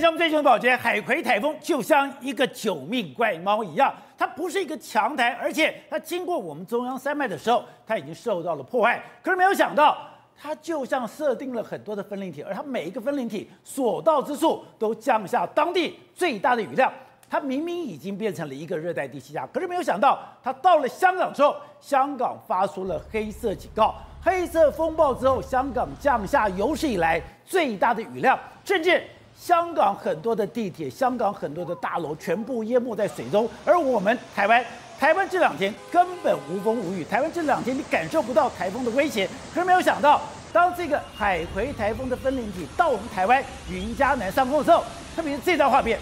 像我们最近的保洁海葵台风就像一个九命怪猫一样，它不是一个强台，而且它经过我们中央山脉的时候，它已经受到了破坏。可是没有想到，它就像设定了很多的分灵体，而它每一个分灵体所到之处都降下当地最大的雨量。它明明已经变成了一个热带低气压，可是没有想到，它到了香港之后，香港发出了黑色警告。黑色风暴之后，香港降下有史以来最大的雨量，甚至香港很多的地铁、香港很多的大楼全部淹没在水中。而我们台湾，台湾这两天根本无风无雨，台湾这两天你感受不到台风的威胁。可是没有想到，当这个海葵台风的分灵体到我们台湾云嘉南上空的时候，特别是这张画面。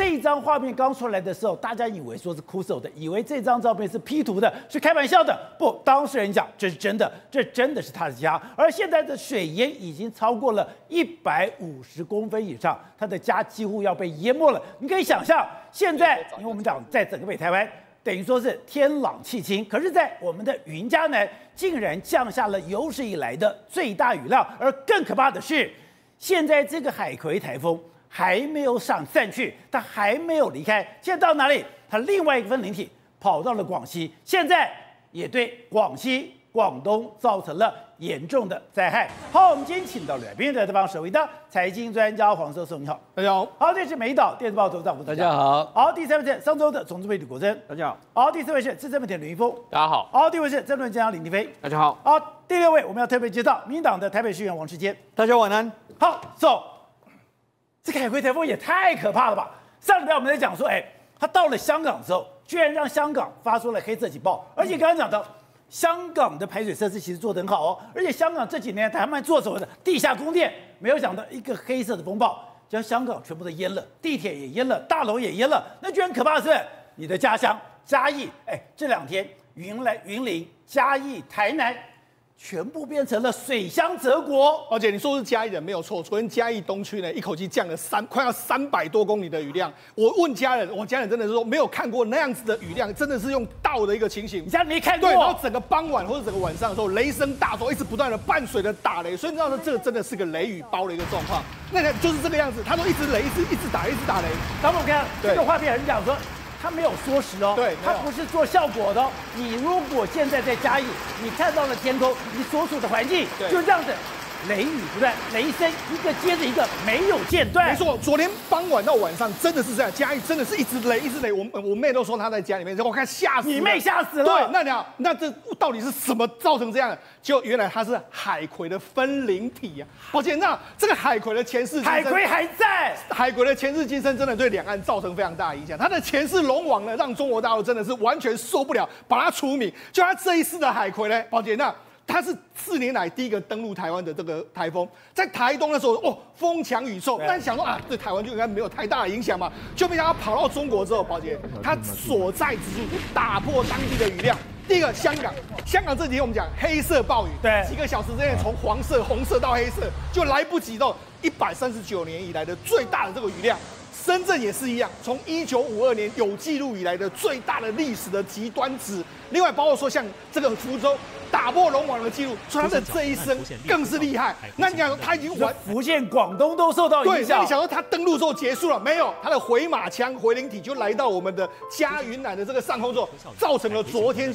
这一张画面刚出来的时候，大家以为说是枯手的，以为这张照片是 P 图的，是开玩笑的。不，当事人讲这是真的，这真的是他的家。而现在的水淹已经超过了一百五十公分以上，他的家几乎要被淹没了。你可以想象，现在因为我们讲在整个北台湾，等于说是天朗气清，可是，在我们的云嘉南竟然降下了有史以来的最大雨量，而更可怕的是，现在这个海葵台风。还没有上散去，他还没有离开。现在到哪里？他另外一个分灵体跑到了广西，现在也对广西、广东造成了严重的灾害。好，我们今天请到了来宾的这帮首位的财经专家黄教授，你好，大家好。好，这是美岛电视报头长，大家好。好，第三位是商周的总主编李国珍，大家好。好，第四位是资深媒体吕一峰，大家好。好，第五位是政论专家林立飞，大家好。好，第六位我们要特别介绍民进党的台北市议员王世坚，大家晚安。好，走。这个海葵台风也太可怕了吧！上礼拜我们在讲说，哎，它到了香港之后，居然让香港发出了黑色警报，而且刚刚讲到，香港的排水设施其实做得很好哦，而且香港这几年台湾做所谓的地下供电，没有想到一个黑色的风暴将香港全部都淹了，地铁也淹了，大楼也淹了，那居然可怕的是你的家乡嘉义，哎，这两天云来云林、嘉义、台南。全部变成了水乡泽国，而且你说是嘉义人没有错。昨天嘉义东区呢，一口气降了三快要三百多公里的雨量。我问家人，我家人真的是说没有看过那样子的雨量，真的是用倒的一个情形。你家没看过？对，然后整个傍晚或者整个晚上的时候，雷声大作，一直不断的伴随着打雷，所以你知道说这个真的是个雷雨包的一个状况。那个就是这个样子，他说一直雷，一直一直打，一直打雷。咱们看这个画面很讲说。他没有缩时哦，对，它不是做效果的哦。你如果现在在嘉义，你看到了天空，你所处的环境就这样子。雷雨不断，雷声一个接着一个，没有间断。没错，昨天傍晚到晚上真的是这样，嘉义真的是一直雷，一直雷。我我妹都说她在家里面，我看吓死。你妹吓死了。对，那你好，那这到底是什么造成这样的？就原来它是海葵的分灵体呀、啊。抱歉，那这个海葵的前世海葵还在。海葵的前世今生真的对两岸造成非常大的影响。它的前世龙王呢，让中国大陆真的是完全受不了，把它除名。就它这一世的海葵呢，抱歉那。它是四年来第一个登陆台湾的这个台风，在台东的时候，哦，风强雨骤，但想说啊，对台湾就应该没有太大的影响嘛，就没想到跑到中国之后，宝杰，它所在之处打破当地的雨量。第一个，香港，香港这几天我们讲黑色暴雨，对，几个小时之内从黄色、红色到黑色，就来不及到一百三十九年以来的最大的这个雨量。深圳也是一样，从一九五二年有记录以来的最大的历史的极端值。另外，包括说像这个福州。打破龙王的记录，所以他的这一生更是厉害。那你想，他已经完福建、广东都受到影响。对，那你想说他登陆之后结束了没有？他的回马枪回灵体就来到我们的嘉云南的这个上空之后，造成了昨天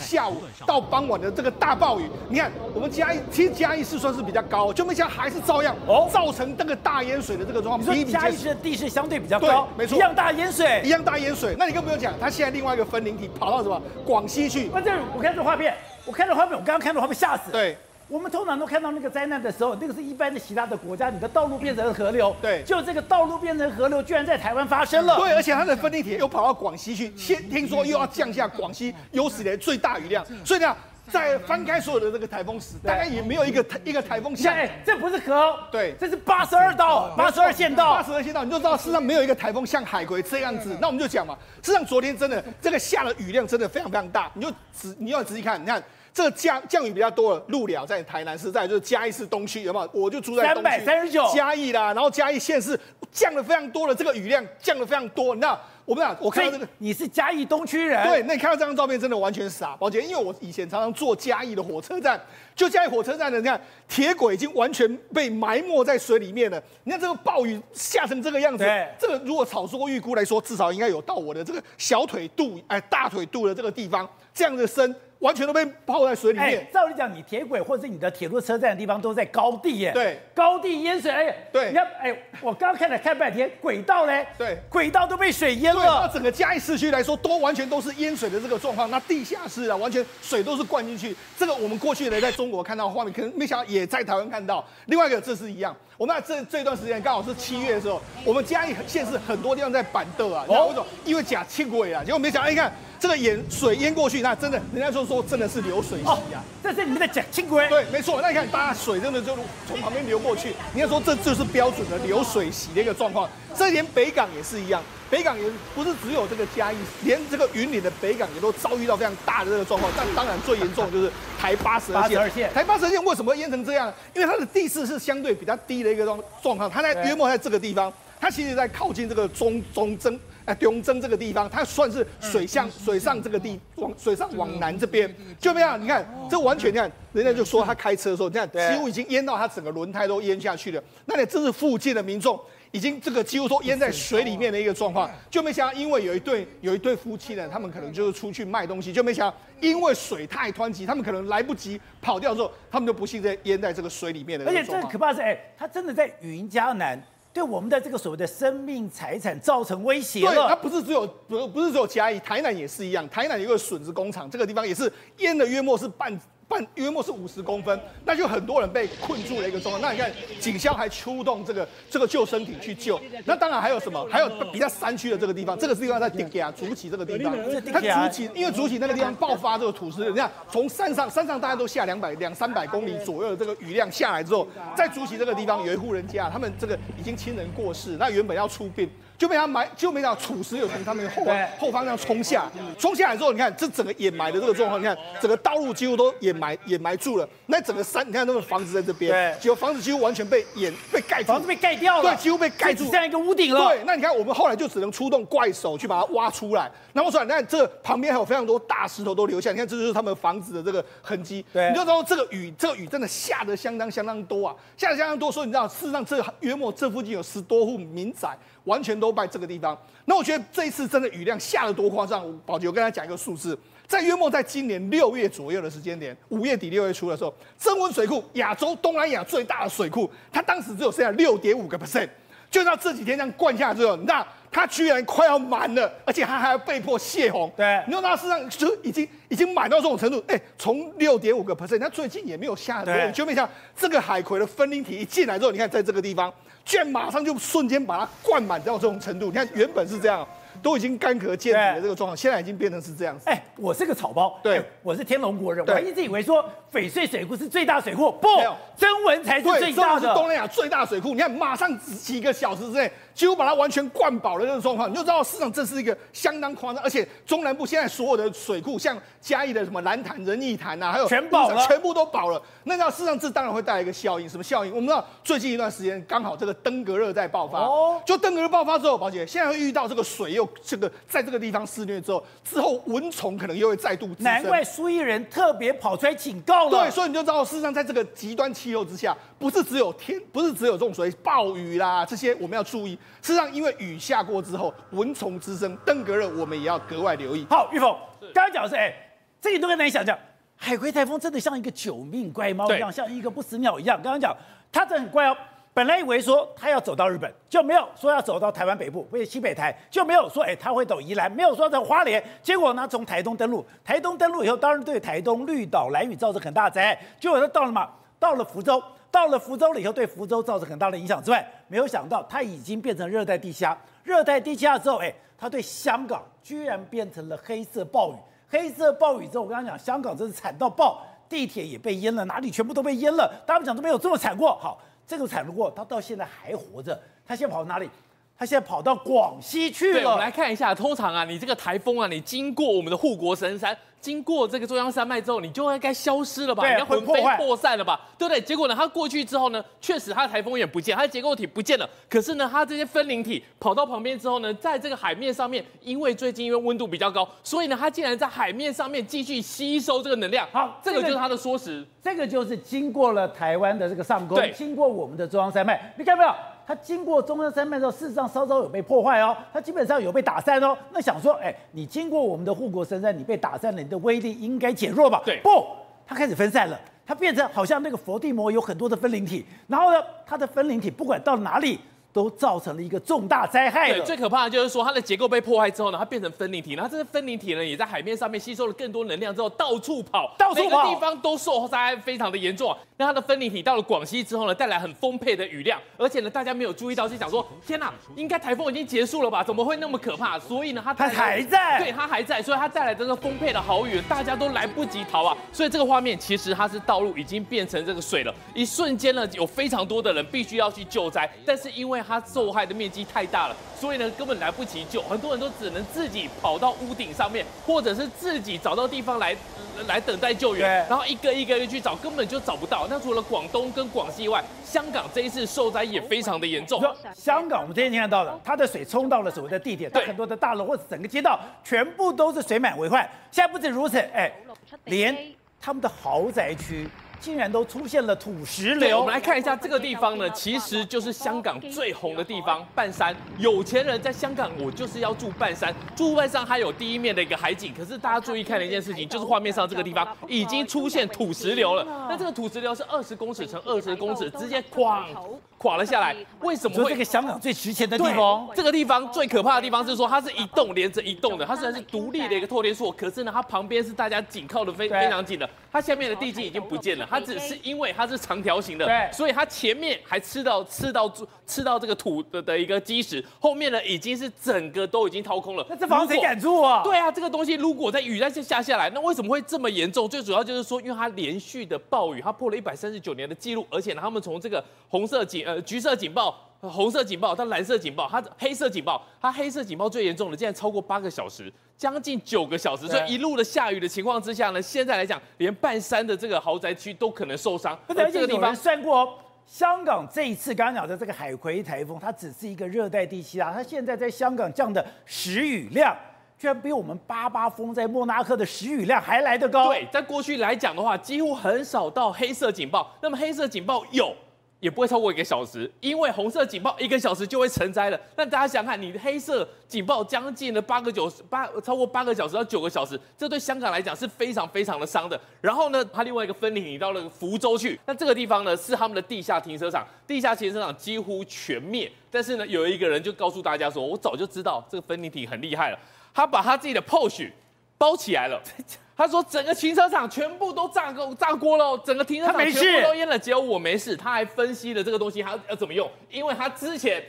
下午到傍晚的这个大暴雨。你看，我们嘉义其实嘉义市算是比较高，就没想还是照样哦，造成这个大淹水的这个状况。你说嘉义市的地势相对比较高，没错，一样大淹水，一样大淹水。那你更不用讲，他现在另外一个分灵体跑到什么广西去？那这我看这画面。我看到画面，我刚刚看到画面吓死。对，我们通常都看到那个灾难的时候，那个是一般的其他的国家，你的道路变成了河流。对，就这个道路变成河流，居然在台湾发生了。对，而且它的分地铁又跑到广西去，先听说又要降下广西有史以来最大雨量。所以呢，在翻开所有的这个台风史，大概也没有一个台一个台风像。哎，这不是河，对，这是八十二道，八十二县道，八十二县道，你就知道世上没有一个台风像海葵这样子。那我们就讲嘛，事实上昨天真的这个下的雨量真的非常非常大，你就仔你要仔细看，你看。这个降降雨比较多的鹿寮在台南市，在就是嘉义市东区，有没有？我就住在东区。三百三十九。嘉义啦，然后嘉义县是降了非常多的这个雨量，降了非常多。那我们俩我看到这个，你是嘉义东区人，对，那你看到这张照片真的完全傻，宝杰，因为我以前常常坐嘉义的火车站，就嘉义火车站的，你看铁轨已经完全被埋没在水里面了。你看这个暴雨下成这个样子，对。这个如果草说预估来说，至少应该有到我的这个小腿肚，哎，大腿肚的这个地方，这样的深。完全都被泡在水里面。照理讲，你铁轨或者你的铁路车站的地方都在高地耶。对，高地淹水。哎，对，你看，哎，我刚刚看了看半天，轨道嘞，对，轨道都被水淹了。那整个嘉义市区来说，都完全都是淹水的这个状况。那地下室啊，完全水都是灌进去。这个我们过去呢，在中国看到画面，可能没想到也在台湾看到。另外一个，这是一样。我们这这段时间刚好是七月的时候，我们嘉义县市很多地方在板凳啊，哦，为什么？因为假轻轨啊，结果没想到，你看。这个淹水淹过去，那真的，人家说说真的是流水席啊！这是你们的假清规？对，没错。那你看，大家水真的就从旁边流过去，你要说这就是标准的流水席的一个状况。这连北港也是一样，北港也不是只有这个嘉义，连这个云林的北港也都遭遇到非常大的这个状况。但当然最严重的就是台八十二线，台八十二线为什么会淹成这样？因为它的地势是相对比较低的一个状状况，它在约莫在这个地方，它其实在靠近这个中中正。哎，东征这个地方，它算是水向水上这个地往水上往南这边，就这样。你看，这完全你看，人家就说他开车的时候，你看几乎已经淹到他整个轮胎都淹下去了。那你这是附近的民众已经这个几乎都淹在水里面的一个状况，就没想到，因为有一对有一对夫妻呢，他们可能就是出去卖东西，就没想到因为水太湍急，他们可能来不及跑掉之后，他们就不幸在淹在这个水里面的。而且最可怕是，哎，他真的在云嘉南。对我们的这个所谓的生命财产造成威胁了。对，它不是只有不不是只有嘉义，台南也是一样。台南有个笋子工厂，这个地方也是淹的约莫是半。半约莫是五十公分，那就很多人被困住了一个状况。那你看，警消还出动这个这个救生艇去救。那当然还有什么？还有比较山区的这个地方，这个地方在顶加竹崎这个地方。它竹崎，因为竹崎那个地方爆发这个土石，你看从山上山上大家都下两百两三百公里左右的这个雨量下来之后，在竹崎这个地方有一户人家，他们这个已经亲人过世，那原本要出殡。就被他埋，就没想到土石有从他们后后方这样冲下，冲下来之后，你看这整个掩埋的这个状况，你看整个道路几乎都掩埋掩埋住了。那整个山，你看那个房子在这边，结果房子几乎完全被掩被盖住，房子被盖掉了，对，几乎被盖住，这样一个屋顶了。对，那你看我们后来就只能出动怪手去把它挖出来。那挖出来，你看这旁边还有非常多大石头都留下，你看这就是他们房子的这个痕迹。对，你就知道这个雨，这个雨真的下的相当相当多啊，下的相当多。所以你知道，事实上这约莫这附近有十多户民宅。完全都在这个地方。那我觉得这一次真的雨量下得多夸张。宝杰，我跟大家讲一个数字，在约莫在今年六月左右的时间点，五月底六月初的时候，增温水库亚洲东南亚最大的水库，它当时只有剩下六点五个 percent，就到这几天这样灌下来之后，那它居然快要满了，而且它还要被迫泄洪。对，你说它事实上就已经已经满到这种程度，哎，从六点五个 percent，它最近也没有下很多，对就没想到这个海葵的分灵体一进来之后，你看在这个地方。居然马上就瞬间把它灌满到这种程度，你看原本是这样，都已经干涸见底的这个状况，现在已经变成是这样子。哎，我是个草包，对，我是天龙国人，我还一直以为说翡翠水库是最大水库，不，曾文才是最大的，是东南亚最大水库。你看，马上几个小时之内。几乎把它完全灌饱了这个状况，你就知道市场这是一个相当夸张，而且中南部现在所有的水库，像嘉义的什么兰潭、仁义潭呐，还有全饱了，全部都饱了。那到市场这当然会带来一个效应，什么效应？我们知道最近一段时间刚好这个登革热在爆发，哦，就登革热爆发之后，宝杰现在会遇到这个水又这个在这个地方肆虐之后，之后蚊虫可能又会再度。难怪苏伊人特别跑出来警告了。对，所以你就知道，事实上在这个极端气候之下，不是只有天，不是只有这种水暴雨啦，这些我们要注意。事实上，因为雨下过之后，蚊虫滋生，登革热我们也要格外留意。好，玉凤，刚刚讲的是，哎、欸，这里都很难想象，海葵台风真的像一个九命怪猫一样，像一个不死鸟一样。刚刚讲，它真的很怪哦。本来以为说它要走到日本，就没有说要走到台湾北部或者西北台，就没有说，哎、欸，它会走宜兰，没有说走花莲。结果呢，从台东登陆，台东登陆以后，当然对台东绿岛、蓝屿造成很大的灾害。结果它到了嘛，到了福州。到了福州了以后，对福州造成很大的影响之外，没有想到它已经变成热带地下。热带地下之后，哎，它对香港居然变成了黑色暴雨。黑色暴雨之后，我跟他讲香港真是惨到爆，地铁也被淹了，哪里全部都被淹了。大家讲都没有这么惨过。好，这个惨不过，他到现在还活着。他现在跑到哪里？他现在跑到广西去了。我们来看一下，通常啊，你这个台风啊，你经过我们的护国神山。经过这个中央山脉之后，你就应该消失了吧？你要魂飞魄散了吧？对不对？结果呢，它过去之后呢，确实它的台风眼不见，它的结构体不见了。可是呢，它这些分灵体跑到旁边之后呢，在这个海面上面，因为最近因为温度比较高，所以呢，它竟然在海面上面继续吸收这个能量。好，这个就是它的缩时。这个就是经过了台湾的这个上空，经过我们的中央山脉，你看到没有？它经过中央山脉之后，事实上稍稍有被破坏哦，它基本上有被打散哦。那想说，哎，你经过我们的护国神山，你被打散了，你的威力应该减弱吧？对，不，它开始分散了，它变成好像那个佛地魔有很多的分灵体，然后呢，它的分灵体不管到哪里。都造成了一个重大灾害。对，最可怕的就是说它的结构被破坏之后呢，它变成分离体，然后这些分离体呢也在海面上面吸收了更多能量之后到处跑，到处跑，每个地方都受灾害非常的严重。那它的分离体到了广西之后呢，带来很丰沛的雨量，而且呢大家没有注意到，就想说天哪，应该台风已经结束了吧？怎么会那么可怕？所以呢它它还在，对，它还在，所以它带来这个丰沛的好雨，大家都来不及逃啊。所以这个画面其实它是道路已经变成这个水了，一瞬间呢有非常多的人必须要去救灾，但是因为它受害的面面积太大了，所以呢根本来不及救，很多人都只能自己跑到屋顶上面，或者是自己找到地方来来等待救援，然后一个一个的去找，根本就找不到。那除了广东跟广西以外，香港这一次受灾也非常的严重。香港我们今天看到的，它的水冲到了所谓的地铁，对，很多的大楼或者整个街道全部都是水满为患。现在不止如此，哎，连他们的豪宅区。竟然都出现了土石流。我们来看一下这个地方呢，其实就是香港最红的地方——半山。有钱人在香港，我就是要住半山。住半山还有第一面的一个海景。可是大家注意看的一件事情，就是画面上这个地方已经出现土石流了。那这个土石流是二十公尺乘二十公尺，直接哐垮了下来。为什么会？这个香港最值钱的地方，这个地方最可怕的地方是说，它是一栋连着一栋的。它虽然是独立的一个透天厝，可是呢，它旁边是大家紧靠的非非常紧的。它下面的地基已经不见了。它只是因为它是长条形的，对，所以它前面还吃到吃到吃到这个土的的一个基石，后面呢已经是整个都已经掏空了。那这房子谁敢住啊？对啊，这个东西如果在雨再下下来，那为什么会这么严重？最主要就是说，因为它连续的暴雨，它破了一百三十九年的记录，而且呢，他们从这个红色警呃橘色警报。红色警报，它蓝色警报，它黑色警报，它黑色警报最严重的，竟然超过八个小时，将近九个小时，所以一路的下雨的情况之下呢，现在来讲，连半山的这个豪宅区都可能受伤。而这个地方算过，哦香港这一次刚刚讲的这个海葵台风，它只是一个热带地气啊，它现在在香港降的时雨量，居然比我们八八风在莫纳克的时雨量还来得高。对，在过去来讲的话，几乎很少到黑色警报。那么黑色警报有。也不会超过一个小时，因为红色警报一个小时就会成灾了。那大家想想看，你的黑色警报将近了八个九八，超过八个小时到九个小时，这对香港来讲是非常非常的伤的。然后呢，它另外一个分离体到了福州去，那这个地方呢是他们的地下停车场，地下停车场几乎全灭。但是呢，有一个人就告诉大家说，我早就知道这个分离体很厉害了，他把他自己的 POSH 包起来了。他说：“整个停车场全部都炸锅炸锅了，整个停车场全部都淹了，只有我没事。”他还分析了这个东西还要怎么用，因为他之前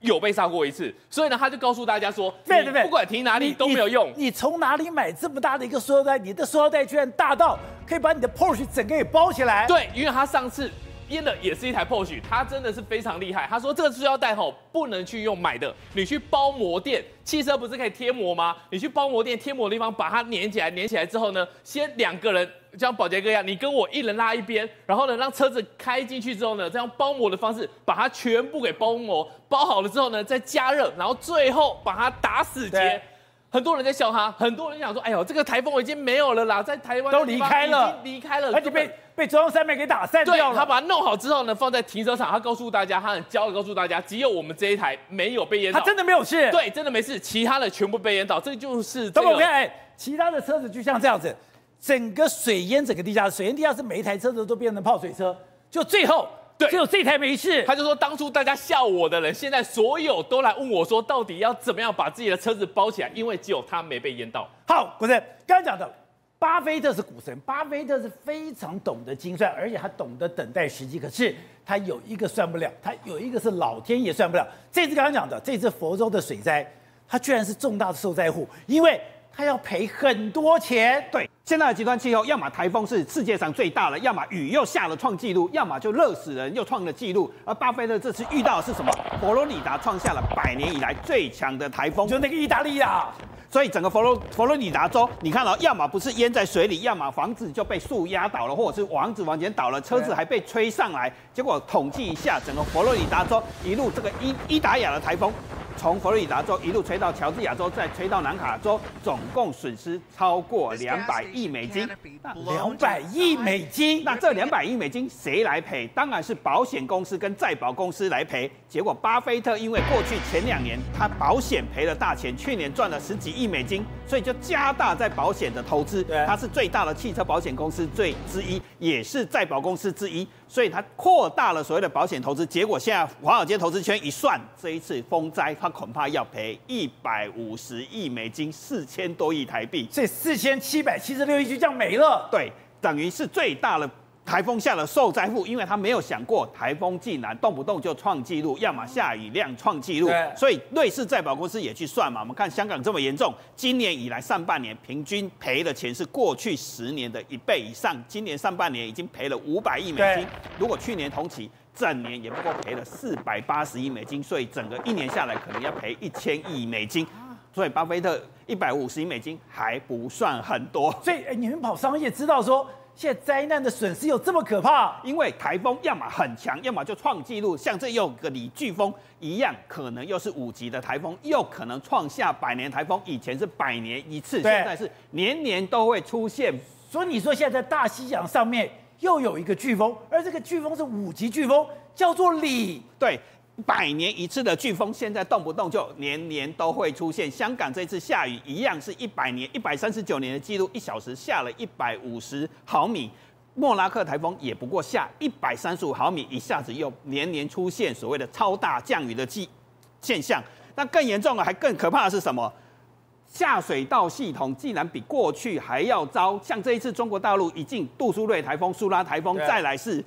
有被炸过一次，所以呢，他就告诉大家说：“对对对，不管停哪里都没有用。”你从哪里买这么大的一个塑料袋？你的塑料袋居然大到可以把你的 Porsche 整个给包起来？对，因为他上次。淹的也是一台 Porsche，他真的是非常厉害。他说这个塑料袋吼不能去用买的，你去包膜店，汽车不是可以贴膜吗？你去包膜店贴膜的地方把它粘起来，粘起来之后呢，先两个人像保洁哥一样，你跟我一人拉一边，然后呢让车子开进去之后呢，这样包膜的方式把它全部给包膜，包好了之后呢再加热，然后最后把它打死结。很多人在笑他，很多人想说：“哎呦，这个台风已经没有了啦，在台湾都离开了，已经离开了，而且被被中央山脉给打散掉了。”他把它弄好之后呢，放在停车场，他告诉大家，他很骄傲告诉大家，只有我们这一台没有被淹到。他真的没有事？对，真的没事，其他的全部被淹到。这就是这个。等我看，其他的车子就像这样子，整个水淹整个地下，水淹地下室，每一台车子都变成泡水车，就最后。对，只有这台没事。他就说，当初大家笑我的人，现在所有都来问我说，到底要怎么样把自己的车子包起来？因为只有他没被淹到。好，股神刚刚讲的，巴菲特是股神，巴菲特是非常懂得精算，而且他懂得等待时机。可是他有一个算不了，他有一个是老天爷算不了。这次刚刚讲的，这次佛州的水灾，他居然是重大的受灾户，因为他要赔很多钱。对，现在的极端气候，要么台风是世界上最大的，要么雨又下了创纪录，要么就热死人又创了纪录。而巴菲特这次遇到的是什么？佛罗里达创下了百年以来最强的台风，就那个意大利啊。所以整个佛罗佛罗里达州，你看到、哦、要么不是淹在水里，要么房子就被树压倒了，或者是房子往前倒了，车子还被吹上来。结果统计一下，整个佛罗里达州一路这个伊伊达亚的台风。从佛罗里达州一路吹到乔治亚州，再吹到南卡州，总共损失超过两百亿美金。两百亿美金，那这两百亿美金谁来赔？当然是保险公司跟再保公司来赔。结果巴菲特因为过去前两年他保险赔了大钱，去年赚了十几亿美金，所以就加大在保险的投资。它是最大的汽车保险公司最之一，也是再保公司之一。所以它扩大了所谓的保险投资，结果现在华尔街投资圈一算，这一次风灾它恐怕要赔一百五十亿美金，四千多亿台币，这四千七百七十六亿就这样没了。对，等于是最大的。台风下的受灾户，因为他没有想过台风竟然动不动就创纪录，要么下雨量创纪录，所以瑞士再保公司也去算嘛。我们看香港这么严重，今年以来上半年平均赔的钱是过去十年的一倍以上。今年上半年已经赔了五百亿美金，如果去年同期整年也不过赔了四百八十亿美金，所以整个一年下来可能要赔一千亿美金。所以巴菲特一百五十亿美金还不算很多。所以你们跑商业知道说。现在灾难的损失有这么可怕？因为台风要么很强，要么就创纪录。像这又个李飓风一样，可能又是五级的台风，又可能创下百年台风。以前是百年一次，现在是年年都会出现。所以你说现在在大西洋上面又有一个飓风，而这个飓风是五级飓风，叫做李。对。百年一次的飓风，现在动不动就年年都会出现。香港这次下雨一样是一百年、一百三十九年的记录，一小时下了一百五十毫米。莫拉克台风也不过下一百三十五毫米，一下子又年年出现所谓的超大降雨的记现象。那更严重的，还更可怕的是什么？下水道系统竟然比过去还要糟。像这一次中国大陆已经杜苏芮台风、苏拉台风，再来是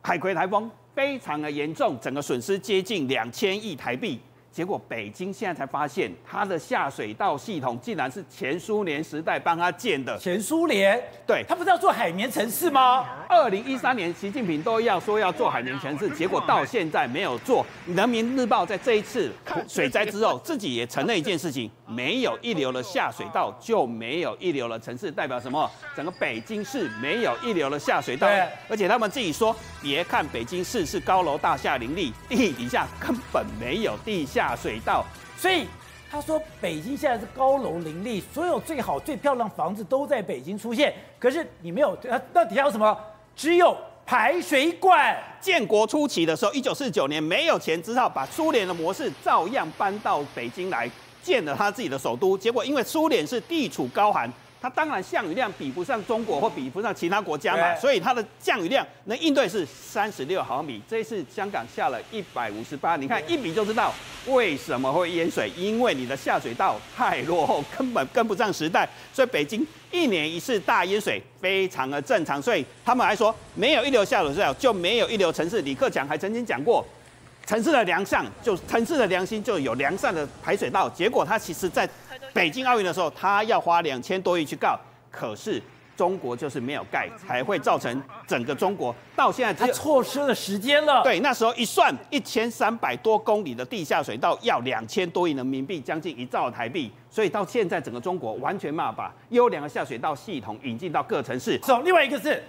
海葵台风。非常的严重，整个损失接近两千亿台币。结果北京现在才发现，它的下水道系统竟然是前苏联时代帮他建的。前苏联？对，他不是要做海绵城市吗？二零一三年，习近平都要说要做海绵城市，结果到现在没有做。人民日报在这一次水灾之后，自己也承认一件事情：没有一流的下水道，就没有一流的城市。代表什么？整个北京市没有一流的下水道。而且他们自己说，别看北京市是高楼大厦林立，地底下根本没有地下。下水道，所以他说北京现在是高楼林立，所有最好最漂亮房子都在北京出现。可是你没有，那底下有什么？只有排水管。建国初期的时候，一九四九年没有钱，只好把苏联的模式照样搬到北京来建了他自己的首都。结果因为苏联是地处高寒。它当然降雨量比不上中国或比不上其他国家嘛，所以它的降雨量能应对是三十六毫米。这一次香港下了一百五十八，你看一比就知道为什么会淹水，因为你的下水道太落后，根本跟不上时代。所以北京一年一次大淹水非常的正常。所以他们还说没有一流下水道就没有一流城市。李克强还曾经讲过，城市的良善就城市的良心就有良善的排水道。结果他其实在。北京奥运的时候，他要花两千多亿去告，可是中国就是没有盖，才会造成整个中国到现在他错失了时间了。对，那时候一算，一千三百多公里的地下水道要两千多亿人民币，将近一兆台币，所以到现在整个中国完全没有把优良的下水道系统引进到各城市。走，另外一个是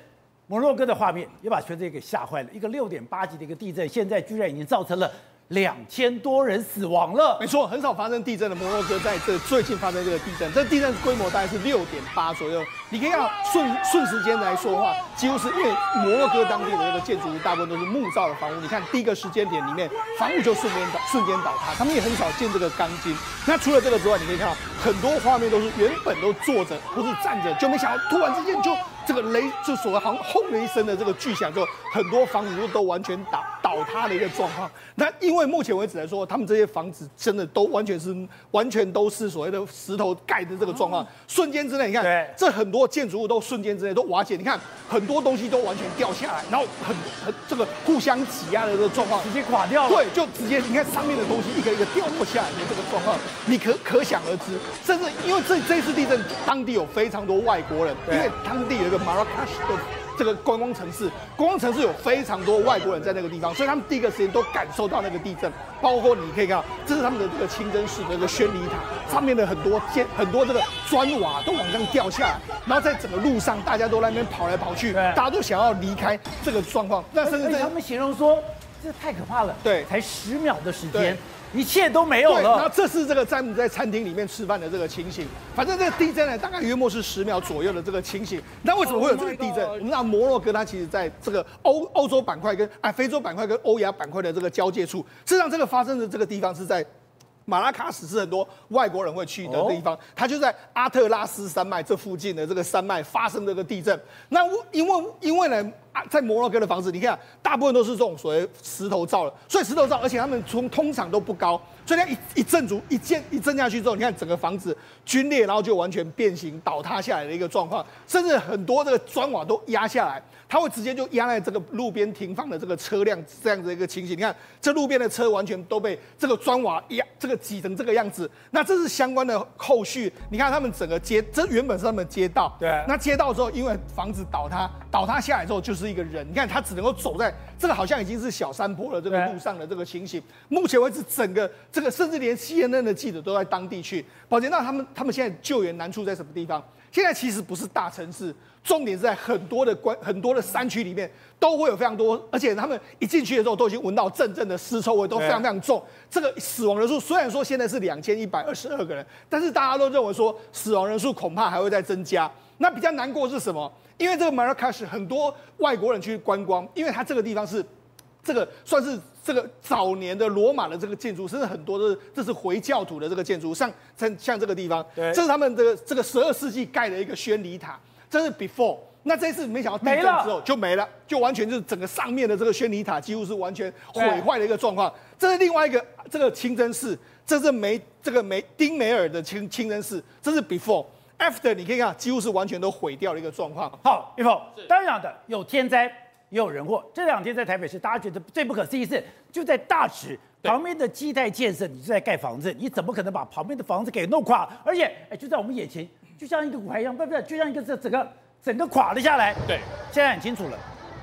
摩洛哥的画面，也把全世界给吓坏了。一个六点八级的一个地震，现在居然已经造成了。两千多人死亡了，没错，很少发生地震的摩洛哥，在这最近发生这个地震，这地震规模大概是六点八左右。你可以看顺顺时间来说的话，几乎是因为摩洛哥当地的那个建筑物大部分都是木造的房屋。你看第一个时间点里面，房屋就瞬间倒瞬间倒塌，他们也很少见这个钢筋。那除了这个之外，你可以看到很多画面都是原本都坐着或是站着，就没想到突然之间就这个雷就所谓好像轰的一声的这个巨响，之后很多房子都完全倒。倒。塌的一个状况。那因为目前为止来说，他们这些房子真的都完全是完全都是所谓的石头盖的这个状况，瞬间之内，你看，这很多建筑物都瞬间之内都瓦解，你看很多东西都完全掉下来，然后很很这个互相挤压的这个状况，直接垮掉了。对，就直接你看上面的东西一个一个掉落下来的这个状况，你可可想而知。甚至因为这这次地震，当地有非常多外国人，因为当地有一个马拉喀什的这个观光城市，观光城市有非常多外国人在那个地方，所以他们第一个时间都感受到那个地震。包括你可以看到，这是他们的这个清真寺的这个宣礼塔上面的很多建很多这个砖瓦都往上掉下来，然后在整个路上大家都在那边跑来跑去，大家都想要离开这个状况。那甚至他们形容说，这太可怕了。对，才十秒的时间。一切都没有了。然后这是这个詹姆在餐厅里面吃饭的这个情形。反正这个地震呢，大概约莫是十秒左右的这个情形。那为什么会有这个地震？我们知道摩洛哥它其实在这个欧欧洲板块跟啊非洲板块跟欧亚板块的这个交界处，事实上这个发生的这个地方是在。马拉喀什是很多外国人会去的地方，它就在阿特拉斯山脉这附近的这个山脉发生这个地震。那因为因为呢，在摩洛哥的房子，你看大部分都是这种所谓石头造的，所以石头造，而且他们从通常都不高，所以它一一震足一震一震下去之后，你看整个房子龟裂，然后就完全变形倒塌下来的一个状况，甚至很多这个砖瓦都压下来。它会直接就压在这个路边停放的这个车辆这样子的一个情形，你看这路边的车完全都被这个砖瓦压，这个挤成这个样子。那这是相关的后续，你看他们整个街，这原本是他们街道，对。那街道之后，因为房子倒塌，倒塌下来之后就是一个人，你看他只能够走在这个好像已经是小山坡了这个路上的这个情形。目前为止，整个这个甚至连 CNN 的记者都在当地去。宝杰，那他们他们现在救援难处在什么地方？现在其实不是大城市。重点是在很多的关很多的山区里面都会有非常多，而且他们一进去的时候都已经闻到阵阵的尸臭味，都非常非常重。这个死亡人数虽然说现在是两千一百二十二个人，但是大家都认为说死亡人数恐怕还会再增加。那比较难过是什么？因为这个马拉喀什很多外国人去观光，因为它这个地方是这个算是这个早年的罗马的这个建筑，甚至很多都是这是回教徒的这个建筑，像像像这个地方，这是他们这个这个十二世纪盖的一个宣礼塔。这是 before，那这次没想到地震之后就没了，就完全就是整个上面的这个宣礼塔几乎是完全毁坏的一个状况。这是另外一个这个清真寺，这是梅这个梅丁梅尔的清清真寺，这是 before，after 你可以看几乎是完全都毁掉的一个状况。好，玉凤，当然的有天灾也有人祸。这两天在台北市，大家觉得最不可思议是就在大池旁边的基带建设，你就在盖房子，你怎么可能把旁边的房子给弄垮？而且哎，就在我们眼前。就像一个骨牌一样，不不，就像一个这整个整个垮了下来。对，现在很清楚了，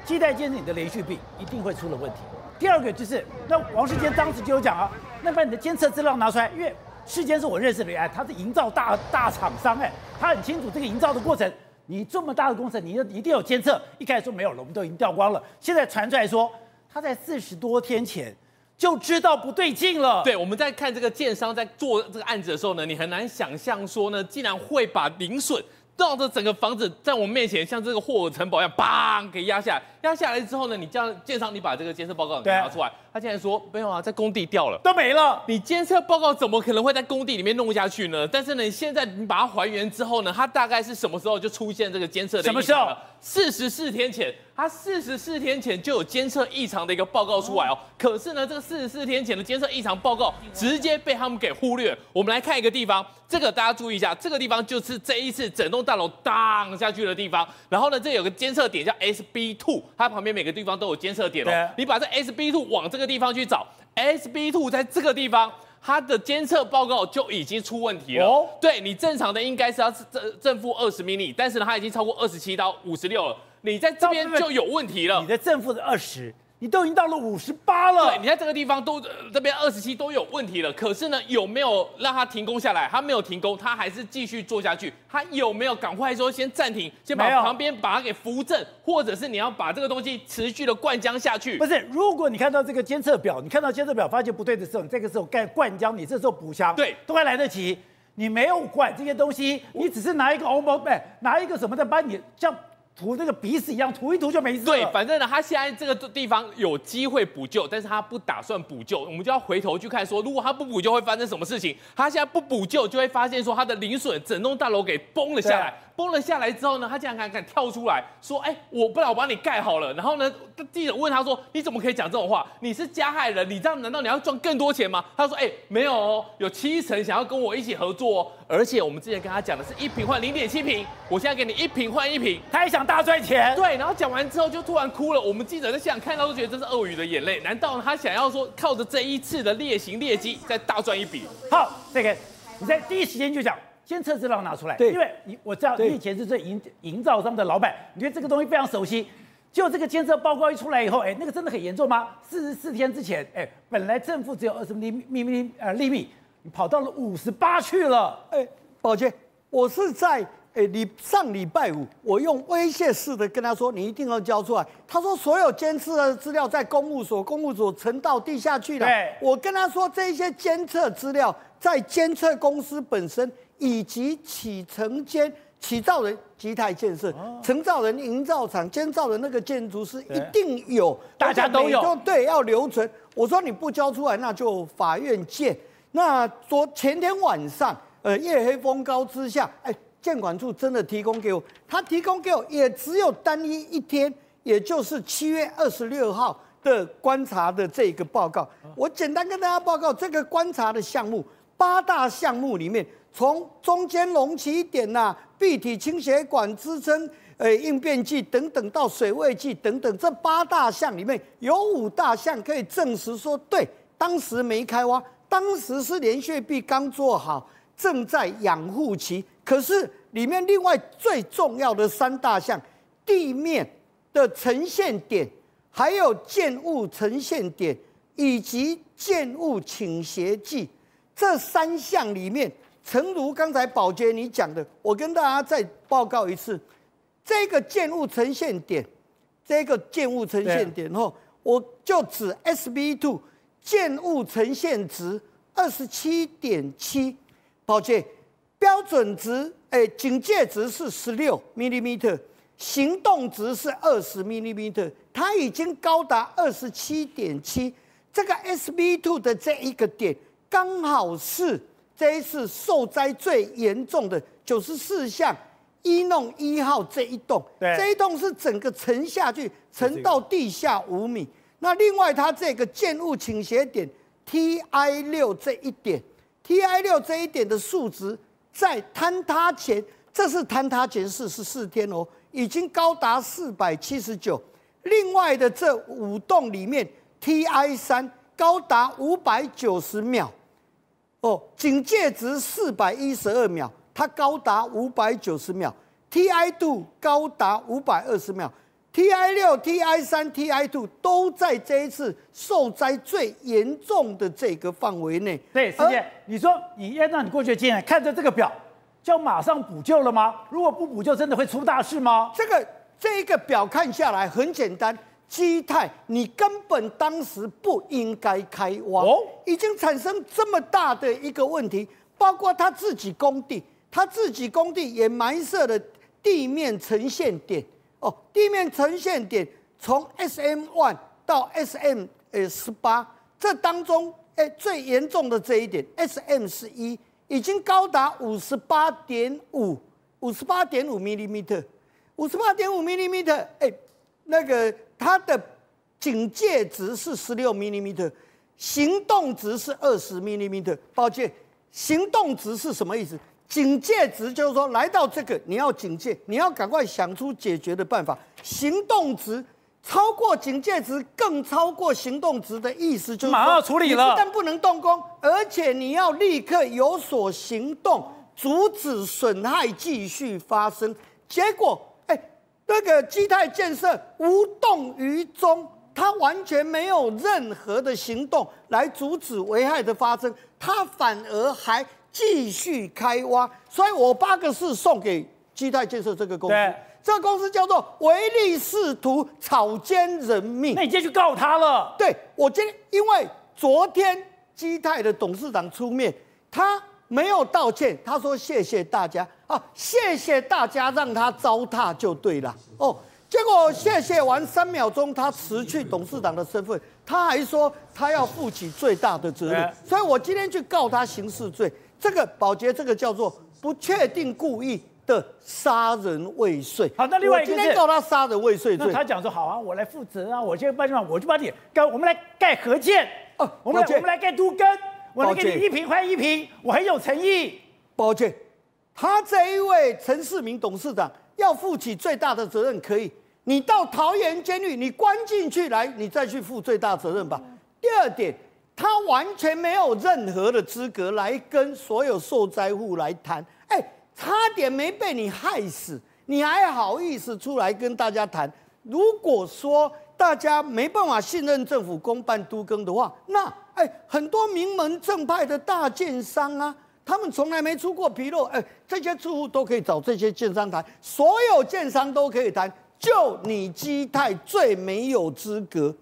基带建设你的连续壁一定会出了问题。第二个就是，那王世坚当时就有讲啊，那把你的监测资料拿出来，因为世间是我认识的人，哎，他是营造大大厂商，哎，他很清楚这个营造的过程。你这么大的工程，你一定有监测。一开始说没有了，我们都已经掉光了。现在传出来说，他在四十多天前。就知道不对劲了。对，我们在看这个建商在做这个案子的时候呢，你很难想象说呢，竟然会把零损绕着整个房子在我们面前，像这个霍尔城堡一样，砰给压下来。压下来之后呢，你这样建商，你把这个监测报告给拿出来，他竟然说没有啊，在工地掉了，都没了。你监测报告怎么可能会在工地里面弄下去呢？但是呢，你现在你把它还原之后呢，它大概是什么时候就出现这个监测的？什么时候？四十四天前，它四十四天前就有监测异常的一个报告出来哦。可是呢，这个四十四天前的监测异常报告直接被他们给忽略。我们来看一个地方，这个大家注意一下，这个地方就是这一次整栋大楼荡下去的地方。然后呢，这有个监测点叫 SB Two。它旁边每个地方都有监测点哦。你把这 SB two 往这个地方去找，SB two 在这个地方，它的监测报告就已经出问题了。哦，对，你正常的应该是要正正负二十毫米，但是呢，它已经超过二十七到五十六了，你在这边就有问题了。你的正负是二十。你都已经到了五十八了，对，你在这个地方都、呃、这边二十七都有问题了。可是呢，有没有让他停工下来？他没有停工，他还是继续做下去。他有没有赶快说先暂停，先把旁边把它给扶正，或者是你要把这个东西持续的灌浆下去？不是，如果你看到这个监测表，你看到监测表发现不对的时候，你这个时候该灌浆，你这时候补枪，对，都还来得及。你没有管这些东西，你只是拿一个欧盟哎，拿一个什么的把你像。涂那个鼻屎一样，涂一涂就没事。对，反正呢，他现在这个地方有机会补救，但是他不打算补救。我们就要回头去看说，如果他不补救会发生什么事情？他现在不补救，就会发现说他的零损整栋大楼给崩了下来。崩了下来之后呢，他竟然敢敢跳出来说：“哎，我不然我帮你盖好了。”然后呢，记者问他说：“你怎么可以讲这种话？你是加害人，你这样难道你要赚更多钱吗？”他说：“哎，没有哦，有七成想要跟我一起合作哦，而且我们之前跟他讲的是一瓶换零点七瓶，我现在给你一瓶换一瓶，他还想大赚钱。”对，然后讲完之后就突然哭了。我们记者在现场看到都觉得这是鳄鱼的眼泪。难道他想要说靠着这一次的劣行劣迹再大赚一笔？好，这个你在第一时间就讲。监测资料拿出来，对，因为你我知道你以前是这营营造商的老板，你对这个东西非常熟悉。就这个监测报告一出来以后，哎，那个真的很严重吗？四十四天之前，哎，本来正负只有二十厘米米呃厘米，你跑到了五十八去了。哎，宝杰，我是在哎你上礼拜五，我用威胁式的跟他说，你一定要交出来。他说所有监测的资料在公务所，公务所沉到地下去了。对，我跟他说这些监测资料在监测公司本身。以及启承间起造人基泰建设，承造人营造厂，建造人那个建筑师一定有，大家都有，对，要留存。我说你不交出来，那就法院见。那昨前天晚上，呃，夜黑风高之下，哎，建管处真的提供给我，他提供给我也只有单一一天，也就是七月二十六号的观察的这个报告。我简单跟大家报告这个观察的项目，八大项目里面。从中间隆起点呐、啊，闭体清血管支撑，呃，应变剂等等到水位计等等，这八大项里面有五大项可以证实说，对，当时没开挖，当时是连续壁刚做好，正在养护期。可是里面另外最重要的三大项，地面的呈现点，还有建物呈现点，以及建物倾斜计，这三项里面。诚如刚才宝杰你讲的，我跟大家再报告一次，这个建物呈现点，这个建物呈现点后，我就指 SB two 建物呈现值二十七点七，宝杰标准值，哎，警戒值是十六 millimeter，行动值是二十 millimeter，它已经高达二十七点七，这个 SB two 的这一个点刚好是。这一次受灾最严重的九十四巷一弄一号这一栋，这一栋是整个沉下去，沉到地下五米。那另外它这个建物倾斜点 TI 六这一点，TI 六这一点的数值在坍塌前，这是坍塌前四十四天哦，已经高达四百七十九。另外的这五栋里面，TI 三高达五百九十秒。哦，警戒值四百一十二秒，它高达五百九十秒；TI 度高达五百二十秒；TI 六、TI 三、TI 2都在这一次受灾最严重的这个范围内。对，师姐，你说你按照你过去的经验，看着这个表，就要马上补救了吗？如果不补救，真的会出大事吗？这个这一个表看下来很简单。基泰，你根本当时不应该开挖，已经产生这么大的一个问题，包括他自己工地，他自己工地也埋设了地面呈现点。哦，地面呈现点从 SM one 到 SM 呃十八，这当中哎最严重的这一点 SM 十一已经高达五十八点五，五十八点五 millimeter，五十八点五 millimeter，哎，那个。它的警戒值是十六 millimeter，行动值是二十 millimeter。抱歉，行动值是什么意思？警戒值就是说，来到这个你要警戒，你要赶快想出解决的办法。行动值超过警戒值，更超过行动值的意思就是说，马上处理了。你不但不能动工，而且你要立刻有所行动，阻止损害继续发生。结果。这个基泰建设无动于衷，他完全没有任何的行动来阻止危害的发生，他反而还继续开挖，所以我八个字送给基泰建设这个公司，对这个公司叫做唯利是图、草菅人命。那你天去告他了？对，我今天因为昨天基泰的董事长出面，他。没有道歉，他说谢谢大家啊，谢谢大家让他糟蹋就对了哦。结果谢谢完三秒钟，他辞去董事长的身份，他还说他要负起最大的责任，所以我今天去告他刑事罪。这个宝洁，这个叫做不确定故意的杀人未遂。好，那另外一今天告他杀人未遂罪。那他讲说好啊，我来负责啊，我现在办什么？我就把你盖，我们来盖合建。哦，我们来我们来盖都更，我来给你一瓶换一瓶，我很有诚意。抱歉，他这一位陈世明董事长要负起最大的责任，可以。你到桃园监狱，你关进去来，你再去负最大责任吧。第二点，他完全没有任何的资格来跟所有受灾户来谈。哎，差点没被你害死，你还好意思出来跟大家谈？如果说大家没办法信任政府公办都更的话，那哎，很多名门正派的大建商啊，他们从来没出过纰漏，哎，这些住户都可以找这些建商谈，所有建商都可以谈。就你基泰最没有资格。